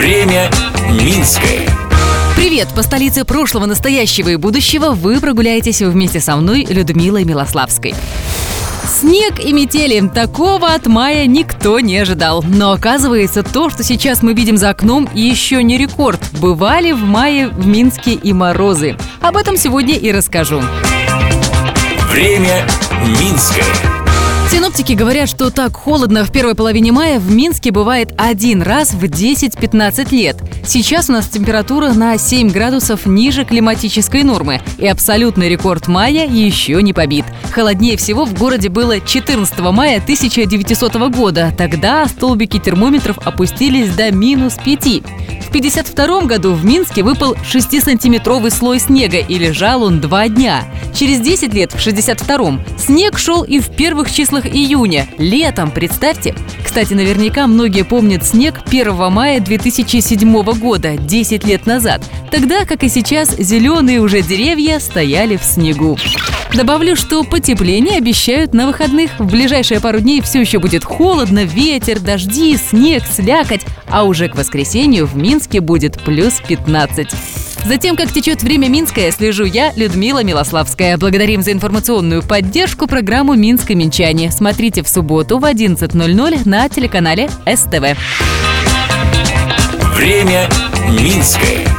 Время Минское. Привет! По столице прошлого, настоящего и будущего вы прогуляетесь вместе со мной, Людмилой Милославской. Снег и метели. Такого от мая никто не ожидал. Но оказывается, то, что сейчас мы видим за окном, еще не рекорд. Бывали в мае в Минске и морозы. Об этом сегодня и расскажу. Время Минское. Синоптики говорят, что так холодно в первой половине мая в Минске бывает один раз в 10-15 лет. Сейчас у нас температура на 7 градусов ниже климатической нормы, и абсолютный рекорд мая еще не побит. Холоднее всего в городе было 14 мая 1900 года. Тогда столбики термометров опустились до минус 5. В 1952 году в Минске выпал 6-сантиметровый слой снега и лежал он два дня. Через 10 лет, в 62-м, снег шел и в первых числах июня, летом, представьте. Кстати, наверняка многие помнят снег 1 мая 2007 года, 10 лет назад. Тогда, как и сейчас, зеленые уже деревья стояли в снегу. Добавлю, что потепление обещают на выходных. В ближайшие пару дней все еще будет холодно, ветер, дожди, снег, слякоть, а уже к воскресенью в Минске будет плюс 15. Затем, как течет время Минское, слежу я, Людмила Милославская. Благодарим за информационную поддержку программу «Минск и Минчане». Смотрите в субботу в 11.00 на телеканале СТВ. Время Минское.